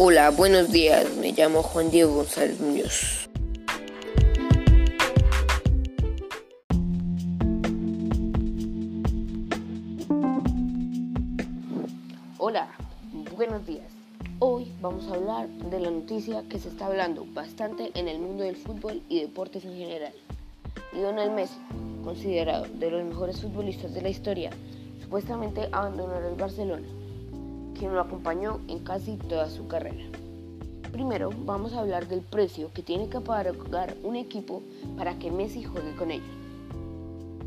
Hola, buenos días. Me llamo Juan Diego González Muñoz. Hola, buenos días. Hoy vamos a hablar de la noticia que se está hablando bastante en el mundo del fútbol y deportes en general. Lionel Messi, considerado de los mejores futbolistas de la historia, supuestamente abandonará el Barcelona quien lo acompañó en casi toda su carrera. Primero vamos a hablar del precio que tiene que pagar un equipo para que Messi juegue con ellos.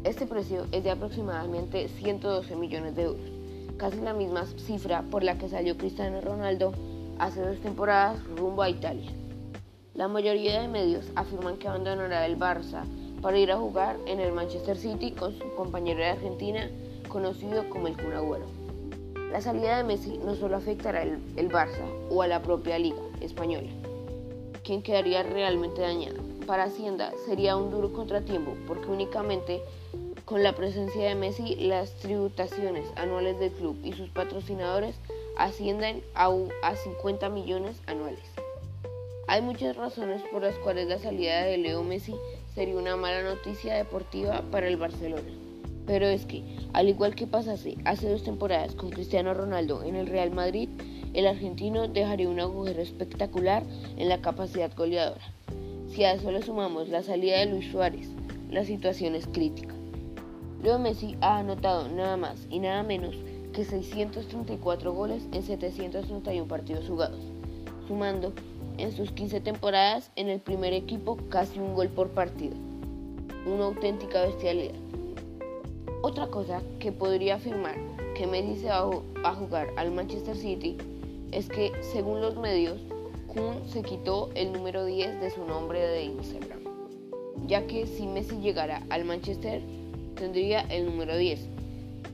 Este precio es de aproximadamente 112 millones de euros, casi la misma cifra por la que salió Cristiano Ronaldo hace dos temporadas rumbo a Italia. La mayoría de medios afirman que abandonará el Barça para ir a jugar en el Manchester City con su compañero de Argentina conocido como el Kun la salida de Messi no solo afectará el, el Barça o a la propia liga española, quien quedaría realmente dañada. Para Hacienda sería un duro contratiempo porque únicamente con la presencia de Messi las tributaciones anuales del club y sus patrocinadores ascienden a, a 50 millones anuales. Hay muchas razones por las cuales la salida de Leo Messi sería una mala noticia deportiva para el Barcelona. Pero es que, al igual que pasase hace dos temporadas con Cristiano Ronaldo en el Real Madrid, el argentino dejaría un agujero espectacular en la capacidad goleadora. Si a eso le sumamos la salida de Luis Suárez, la situación es crítica. Leo Messi ha anotado nada más y nada menos que 634 goles en 731 partidos jugados, sumando en sus 15 temporadas en el primer equipo casi un gol por partido. Una auténtica bestialidad. Otra cosa que podría afirmar que Messi se va a jugar al Manchester City es que, según los medios, Kun se quitó el número 10 de su nombre de Instagram, ya que si Messi llegara al Manchester tendría el número 10.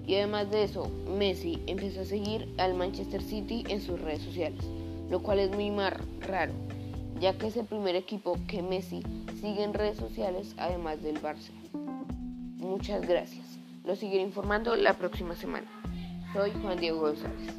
Y además de eso, Messi empezó a seguir al Manchester City en sus redes sociales, lo cual es muy raro, ya que es el primer equipo que Messi sigue en redes sociales además del Barça. Muchas gracias. Lo seguiré informando la próxima semana. Soy Juan Diego González.